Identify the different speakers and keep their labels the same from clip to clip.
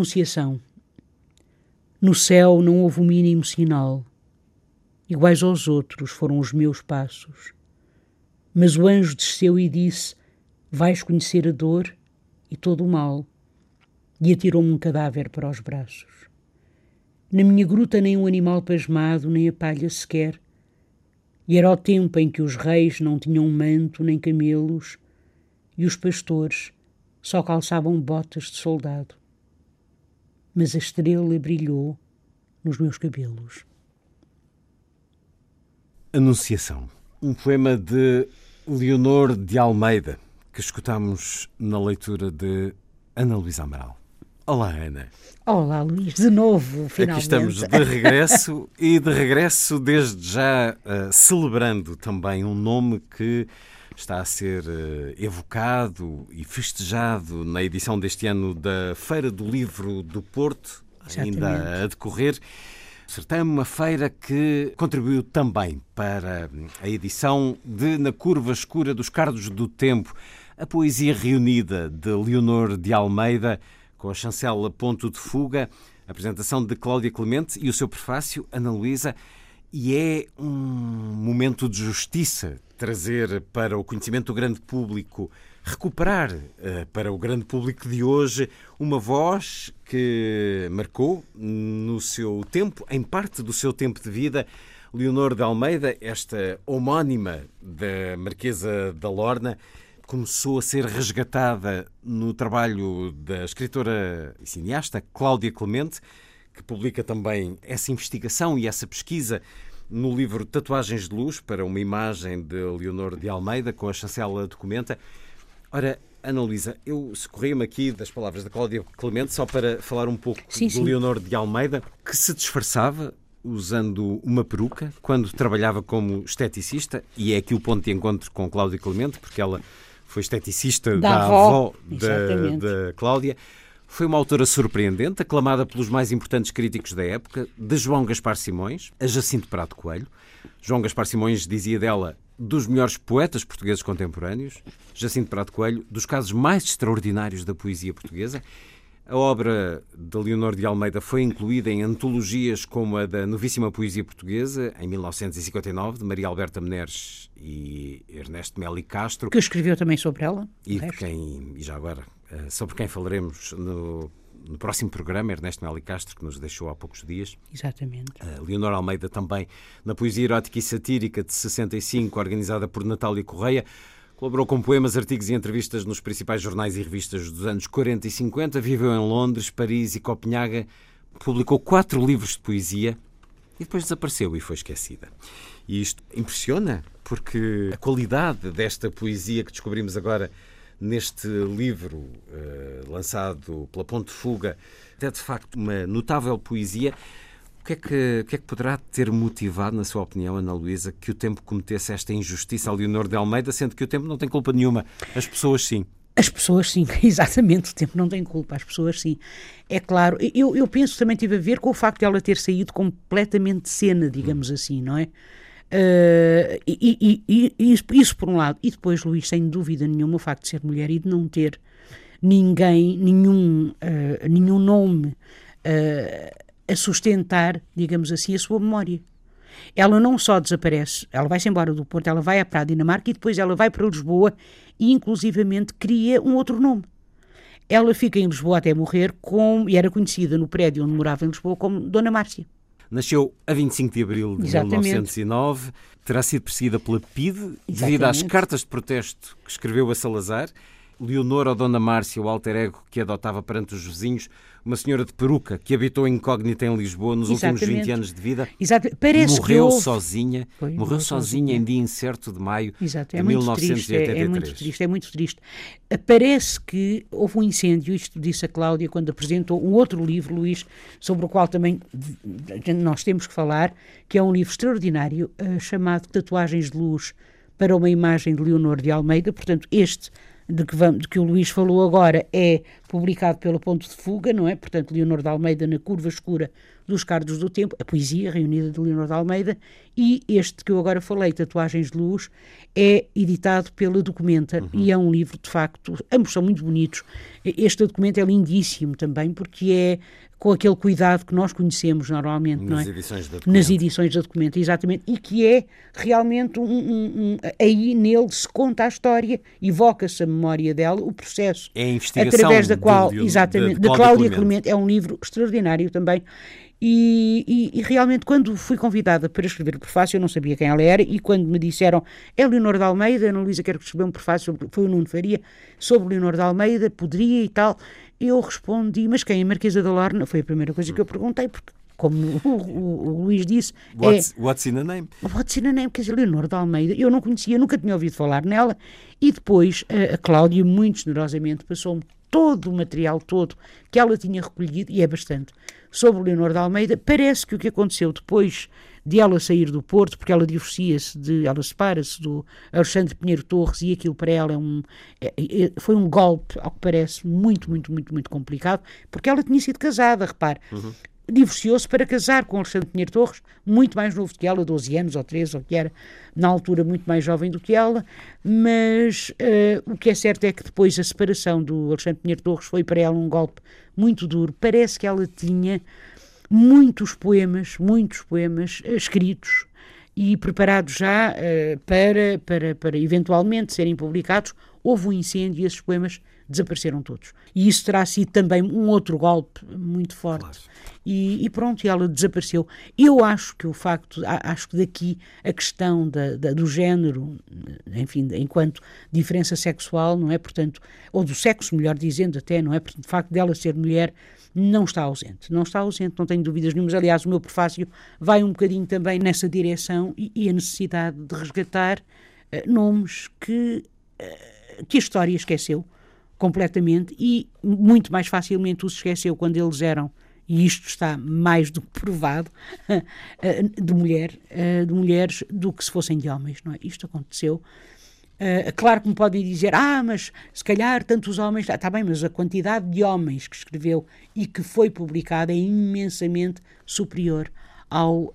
Speaker 1: Anunciação. No céu não houve o mínimo sinal. Iguais aos outros foram os meus passos. Mas o anjo desceu e disse: Vais conhecer a dor e todo o mal. E atirou-me um cadáver para os braços. Na minha gruta nem um animal pasmado, nem a palha sequer. E era o tempo em que os reis não tinham manto nem camelos, e os pastores só calçavam botas de soldado mas a estrela brilhou nos meus cabelos.
Speaker 2: Anunciação. Um poema de Leonor de Almeida, que escutamos na leitura de Ana Luísa Amaral. Olá, Ana.
Speaker 1: Olá, Luís, de novo, finalmente.
Speaker 2: Aqui estamos de regresso e de regresso desde já uh, celebrando também um nome que está a ser uh, Evocado e festejado na edição deste ano da Feira do Livro do Porto, Exatamente. ainda a decorrer. Certame, uma feira que contribuiu também para a edição de Na Curva Escura dos Cardos do Tempo, a poesia reunida de Leonor de Almeida, com a chancela Ponto de Fuga, a apresentação de Cláudia Clemente e o seu prefácio, Ana Luísa, e é um momento de justiça trazer para o conhecimento do grande público, recuperar uh, para o grande público de hoje uma voz que marcou no seu tempo, em parte do seu tempo de vida, Leonor de Almeida, esta homónima da Marquesa da Lorna, começou a ser resgatada no trabalho da escritora e cineasta Cláudia Clemente, que publica também essa investigação e essa pesquisa no livro Tatuagens de Luz, para uma imagem de Leonor de Almeida, com a chancela documenta. Ora, Ana Luísa, eu socorri-me aqui das palavras da Cláudia Clemente só para falar um pouco sim, do sim. Leonor de Almeida, que se disfarçava usando uma peruca quando trabalhava como esteticista, e é aqui o ponto de encontro com Cláudia Clemente, porque ela foi esteticista da, da avó, avó da, da Cláudia. Foi uma autora surpreendente, aclamada pelos mais importantes críticos da época, de João Gaspar Simões a Jacinto Prado Coelho. João Gaspar Simões dizia dela dos melhores poetas portugueses contemporâneos, Jacinto Prado Coelho, dos casos mais extraordinários da poesia portuguesa. A obra de Leonor de Almeida foi incluída em antologias como a da Novíssima Poesia Portuguesa, em 1959, de Maria Alberta Meneres e Ernesto Meli Castro.
Speaker 1: Que escreveu também sobre ela.
Speaker 2: E quem, e já agora, sobre quem falaremos no, no próximo programa, Ernesto Meli Castro, que nos deixou há poucos dias.
Speaker 1: Exatamente.
Speaker 2: Uh, Leonor Almeida também, na Poesia Erótica e Satírica de 65, organizada por Natália Correia. Colaborou com poemas, artigos e entrevistas nos principais jornais e revistas dos anos 40 e 50. Viveu em Londres, Paris e Copenhaga. Publicou quatro livros de poesia e depois desapareceu e foi esquecida. E isto impressiona, porque a qualidade desta poesia que descobrimos agora neste livro uh, lançado pela Ponte Fuga é de facto uma notável poesia o que, é que, o que é que poderá ter motivado, na sua opinião, Ana Luísa, que o tempo cometesse esta injustiça a Leonor de Almeida, sendo que o tempo não tem culpa nenhuma, as pessoas sim?
Speaker 1: As pessoas sim, exatamente, o tempo não tem culpa, as pessoas sim. É claro, eu, eu penso também teve a ver com o facto de ela ter saído completamente de cena, digamos hum. assim, não é? Uh, e, e, e, isso por um lado. E depois, Luís, sem dúvida nenhuma, o facto de ser mulher e de não ter ninguém, nenhum, uh, nenhum nome uh, a sustentar, digamos assim, a sua memória. Ela não só desaparece, ela vai-se embora do Porto, ela vai para a Dinamarca e depois ela vai para Lisboa e inclusivamente cria um outro nome. Ela fica em Lisboa até morrer com, e era conhecida no prédio onde morava em Lisboa como Dona Márcia.
Speaker 2: Nasceu a 25 de abril de Exatamente. 1909, terá sido perseguida pela PIDE devido às cartas de protesto que escreveu a Salazar Leonor ou Dona Márcia, o alter ego que adotava perante os vizinhos, uma senhora de peruca que habitou incógnita em Lisboa nos
Speaker 1: Exatamente.
Speaker 2: últimos 20 anos de vida.
Speaker 1: Exato. Parece que
Speaker 2: morreu
Speaker 1: houve-
Speaker 2: sozinha,
Speaker 1: Foi,
Speaker 2: morreu sozinha em dia incerto de maio
Speaker 1: Exato, é
Speaker 2: de
Speaker 1: muito triste, é,
Speaker 2: 1983.
Speaker 1: é muito triste, é muito triste. Parece que houve um incêndio, isto disse a Cláudia quando apresentou um outro livro, Luís, sobre o qual também nós temos que falar, que é um livro extraordinário eh, chamado Tatuagens de Luz para uma imagem de Leonor de Almeida, portanto este de que, vamos, de que o Luís falou agora é publicado pelo Ponto de Fuga, não é? Portanto, Leonor de Almeida na curva escura dos Cardos do Tempo, a poesia reunida de Leonor de Almeida, e este que eu agora falei, Tatuagens de Luz, é editado pela Documenta e é um livro, de facto, ambos são muito bonitos. Este documento é lindíssimo também, porque é com aquele cuidado que nós conhecemos normalmente, não
Speaker 2: Nas
Speaker 1: é?
Speaker 2: edições da
Speaker 1: nas
Speaker 2: Documenta.
Speaker 1: edições da Documenta, exatamente, e que é realmente um, um- um- aí nele se conta a história, evoca-se a memória dela, o processo
Speaker 2: É a investigação
Speaker 1: através da
Speaker 2: de
Speaker 1: qual,
Speaker 2: Leo-
Speaker 1: exatamente,
Speaker 2: de
Speaker 1: de,
Speaker 2: Cláudia
Speaker 1: Cláudia
Speaker 2: Clemente.
Speaker 1: É um livro extraordinário também. E, e- e realmente, quando fui convidada para escrever o prefácio, eu não sabia quem ela era, e quando me disseram é Leonor de Almeida, Ana Luísa, quero escrever um prefácio, sobre, foi o Nuno Faria, sobre Leonor de Almeida, poderia e tal. Eu respondi, mas quem? A Marquesa da Lorna? Foi a primeira coisa que eu perguntei, porque, como o, o- o Luís disse, é,
Speaker 2: What's, what's in a name?
Speaker 1: Pode ser a name, quer dizer, Leonor de Almeida. Eu não conhecia, nunca tinha ouvido falar nela. E depois a, a Cláudia, muito generosamente, passou-me todo o material todo que ela tinha recolhido, e é bastante, sobre Leonor de Almeida. Parece que o que aconteceu depois de ela sair do Porto, porque ela divorcia-se, de, ela separa-se do Alexandre Pinheiro Torres e aquilo para ela é um, é- é- foi um golpe, ao que parece, muito, muito, muito, muito complicado, porque ela tinha sido casada, repare divorciou-se para casar com Alexandre Pinheiro Torres, muito mais novo do que ela, 12 anos ou 13, ou que era, na altura, muito mais jovem do que ela, mas eh, o que é certo é que depois a separação do Alexandre Pinheiro Torres foi para ela um golpe muito duro. Parece que ela tinha muitos poemas, muitos poemas eh, escritos e preparados já eh, para, para, para eventualmente serem publicados. Houve um incêndio e esses poemas desapareceram todos. E isso terá sido também um outro golpe muito forte. E, e pronto, e ela desapareceu. Eu acho que o facto, acho que daqui a questão da, da- do género, enfim, enquanto diferença sexual, não é? Portanto, ou do sexo, melhor dizendo até, não é? Portanto, o facto dela ser mulher não está ausente. Não está ausente, não tenho dúvidas nenhumas. Aliás, o meu prefácio vai um bocadinho também nessa direção e, e a necessidade de resgatar eh, nomes que, eh, que a história esqueceu completamente e muito mais facilmente os esqueceu quando eles eram e isto está mais do que provado eh, de mulher eh, de mulheres do que se fossem de homens não é isto aconteceu Uh, claro que me podem dizer, ah, mas se calhar tantos homens. Está bem, mas a quantidade de homens que escreveu e que foi publicada é imensamente superior ao, uh,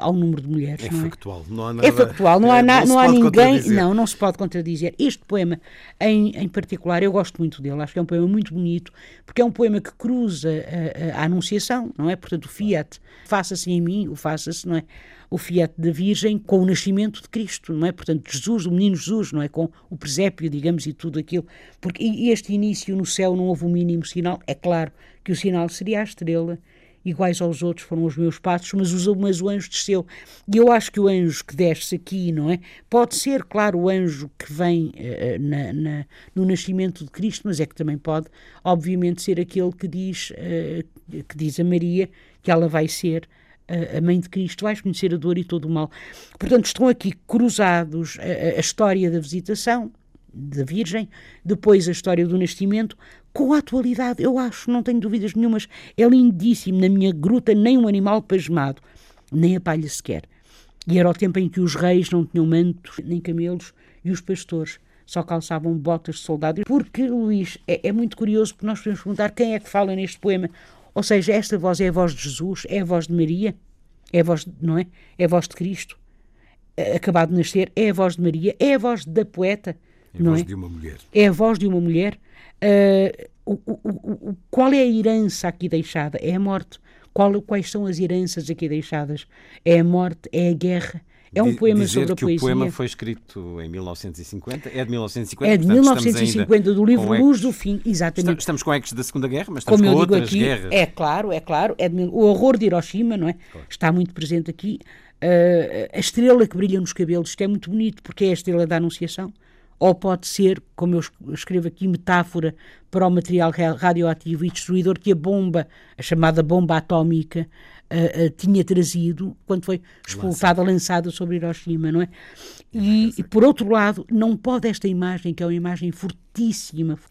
Speaker 1: ao número de mulheres.
Speaker 2: É
Speaker 1: não é?
Speaker 2: factual. Não há nada,
Speaker 1: É factual, não há,
Speaker 2: é,
Speaker 1: na-
Speaker 2: se
Speaker 1: não há ninguém. Não, não se pode contradizer. Este poema, em, em particular, eu gosto muito dele, acho que é um poema muito bonito, porque é um poema que cruza a, a- Anunciação, não é? Portanto, o Fiat, faça-se em mim, o faça-se, não é? O Fiat da Virgem com o nascimento de Cristo, não é? Portanto, Jesus, o menino Jesus, não é? Com o presépio, digamos, e tudo aquilo. Porque este início no céu não houve o mínimo sinal. É claro que o sinal seria a estrela iguais aos outros foram os meus passos, mas, os, mas o anjo desceu. E eu acho que o anjo que desce aqui, não é? Pode ser, claro, o anjo que vem eh, na- na- no nascimento de Cristo, mas é que também pode, obviamente, ser aquele que diz, eh, que diz a Maria que ela vai ser a- mãe de Cristo, vais conhecer a dor e todo o mal. Portanto, estão aqui cruzados a- a história da visitação da Virgem, depois a história do nascimento, com a atualidade, eu acho, não tenho dúvidas nenhumas, é lindíssimo, na minha gruta nem um animal pasmado, nem a palha sequer. E era o tempo em que os reis não tinham mantos, nem camelos, e os pastores só calçavam botas de soldado. Porque, Luís, é, é muito curioso, porque nós podemos perguntar quem é que fala neste poema. Ou seja, esta voz é a voz de Jesus, é a voz de Maria, é a voz, não é? É a voz de Cristo, acabado de nascer, é a voz de Maria, é a voz da poeta,
Speaker 2: É a voz
Speaker 1: é?
Speaker 2: de uma mulher.
Speaker 1: é a voz de uma mulher. Ah, o- o- o- qual é a herança aqui deixada? É a morte. Qual- quais são as heranças aqui deixadas? É a morte, é a guerra. É um poema
Speaker 2: dizer
Speaker 1: sobre a
Speaker 2: que
Speaker 1: poesia.
Speaker 2: o poema foi escrito em 1950, é de 1950,
Speaker 1: É de
Speaker 2: portanto, estamos
Speaker 1: 1950,
Speaker 2: ainda
Speaker 1: do livro Luz do Fim, exatamente.
Speaker 2: Estamos com ecos da Segunda Guerra, mas estamos
Speaker 1: Como
Speaker 2: com outras
Speaker 1: aqui,
Speaker 2: guerras.
Speaker 1: é claro, é claro, é de o horror de Hiroshima, não é? Está muito presente aqui. Ah, a estrela que brilha nos cabelos, isto é muito bonito, porque é a estrela da Anunciação. Ou pode ser, como eu escrevo aqui, metáfora para o material radioativo e destruidor que a bomba, a chamada bomba atómica, uh, uh, tinha trazido quando foi expulsada, lançada sobre Hiroshima, não é? E, e, por outro lado, não pode esta imagem, que é uma imagem fortíssima,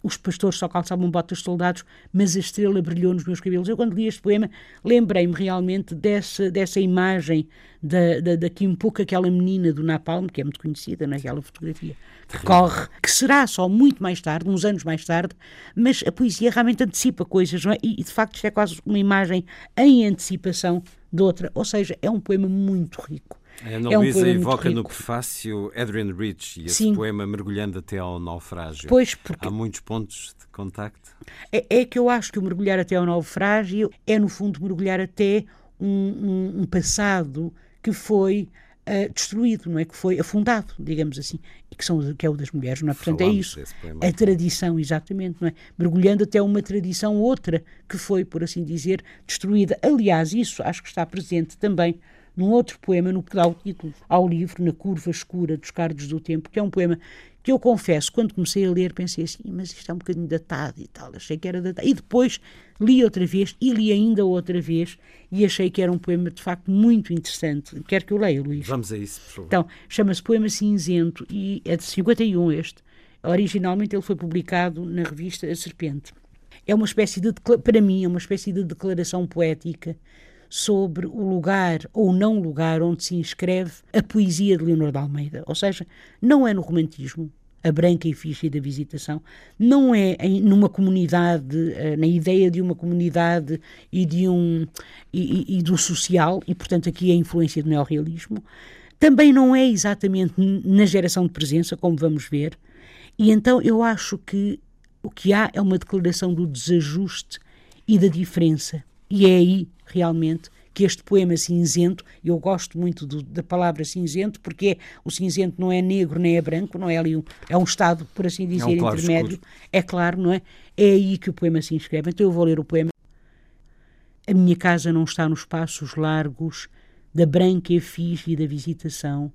Speaker 1: os pastores só calçavam botas de soldados, mas a estrela brilhou nos meus cabelos. Eu, quando li este poema, lembrei-me realmente dessa, dessa imagem da, da, da Kim Puk, aquela menina do Napalm, que é muito conhecida naquela fotografia, que corre, que será só muito mais tarde, uns anos mais tarde, mas a poesia realmente antecipa coisas, não é? E, de facto, isto é quase uma imagem em antecipação de outra. Ou seja, é um poema muito rico.
Speaker 2: A Ana é um Luísa evoca no prefácio Adrian Rich e esse Sim. poema mergulhando até ao naufrágio.
Speaker 1: Pois, porque...
Speaker 2: Há muitos pontos de contacto.
Speaker 1: É, é, que eu acho que o mergulhar até ao naufrágio é, no fundo, mergulhar até um, um, um passado que foi uh, destruído, não é? Que foi afundado, digamos assim, e que, são, que é o das mulheres, não é? Portanto, é isso. A tradição, exatamente, não é? Mergulhando até uma tradição outra que foi, por assim dizer, destruída. Aliás, isso acho que está presente também num outro poema, no que dá o título ao livro, Na Curva Escura dos Cardos do Tempo, que é um poema que eu confesso, quando comecei a ler, pensei assim, mas isto é um bocadinho datado e tal, achei que era datado. E depois li outra vez e li ainda outra vez e achei que era um poema de facto muito interessante. Quer que eu leia, Luís?
Speaker 2: Vamos a isso, por favor.
Speaker 1: Então, chama-se Poema Cinzento e é de 51 este. Originalmente ele foi publicado na revista A Serpente. É uma espécie de, para mim, é uma espécie de declaração poética sobre o lugar ou não lugar onde se inscreve a poesia de Leonor de Almeida. Ou seja, não é no romantismo, a branca efígie da visitação, não é em, numa comunidade, eh, na ideia de uma comunidade e de um e, e, do social, e portanto aqui a influência do neorrealismo, também não é exatamente na geração de presença, como vamos ver, e então eu acho que o que há é uma declaração do desajuste e da diferença, e é aí realmente que este poema cinzento, eu gosto muito do, da palavra cinzento, porque é, o cinzento não é negro nem é branco, não é ali um, é um estado, por assim dizer, é um claro intermédio. Escuro. É claro, não é? É aí que o poema se inscreve. Então eu vou ler o poema. A minha casa não está nos passos largos da branca efígie da visitação,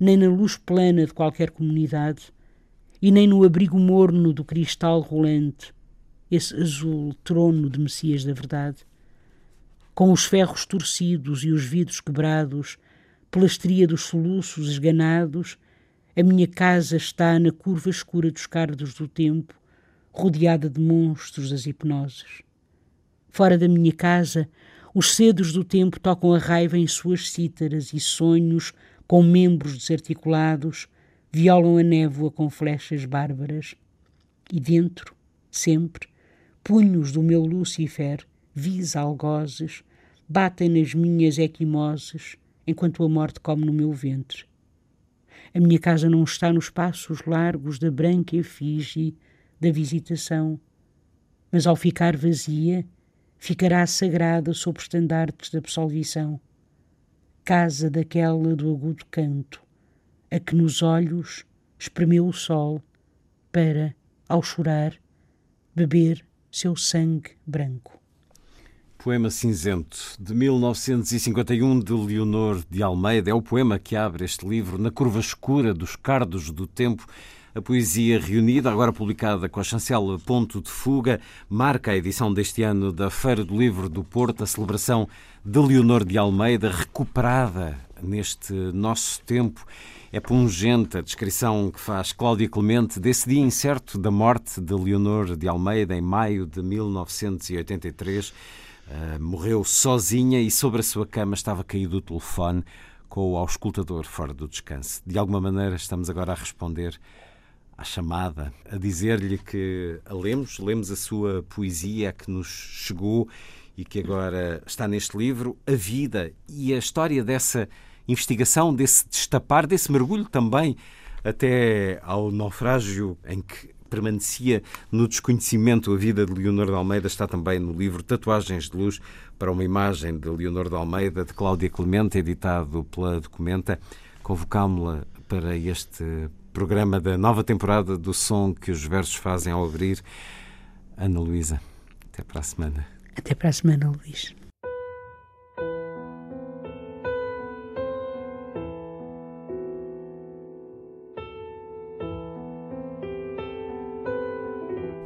Speaker 1: nem na luz plana de qualquer comunidade, e nem no abrigo morno do cristal rolante, esse azul trono de Messias da verdade com os ferros torcidos e os vidros quebrados, pela estria dos soluços esganados, a minha casa está na curva escura dos cardos do tempo, rodeada de monstros das hipnoses. Fora da minha casa, os cedos do tempo tocam a raiva em suas cítaras e sonhos, com membros desarticulados, violam a névoa com flechas bárbaras. E dentro, sempre, punhos do meu Lúcifer, vis algozes, batem nas minhas equimoses enquanto a morte come no meu ventre. A minha casa não está nos passos largos da branca efígie da visitação, mas ao ficar vazia, ficará sagrada sob estandartes da absolvição. Casa daquela do agudo canto, a que nos olhos espremeu o sol para, ao chorar, beber seu sangue branco.
Speaker 2: Poema Cinzento, de 1951, de Leonor de Almeida. É o poema que abre este livro, Na Curva Escura dos Cardos do Tempo. A poesia reunida, agora publicada com a chancela Ponto de Fuga, marca a edição deste ano da Feira do Livro do Porto, a celebração de Leonor de Almeida, recuperada neste nosso tempo. É pungente a descrição que faz Cláudia Clemente desse dia incerto da morte de Leonor de Almeida, em maio de 1983. Uh, morreu sozinha e sobre a sua cama estava caído o telefone com o auscultador fora do descanso. De alguma maneira, estamos agora a responder à chamada, a dizer-lhe que a lemos, lemos a sua poesia que nos chegou e que agora está neste livro, a vida e a história dessa investigação, desse destapar, desse mergulho também até ao naufrágio em que permanecia no desconhecimento. A vida de Leonor de Almeida está também no livro Tatuagens de Luz para uma imagem de Leonor de Almeida, de Cláudia Clemente, editado pela Documenta. Convocámo-la para este programa da nova temporada do som que os versos fazem ao abrir. Ana Luísa, até para a semana.
Speaker 1: Até para a semana, Luís.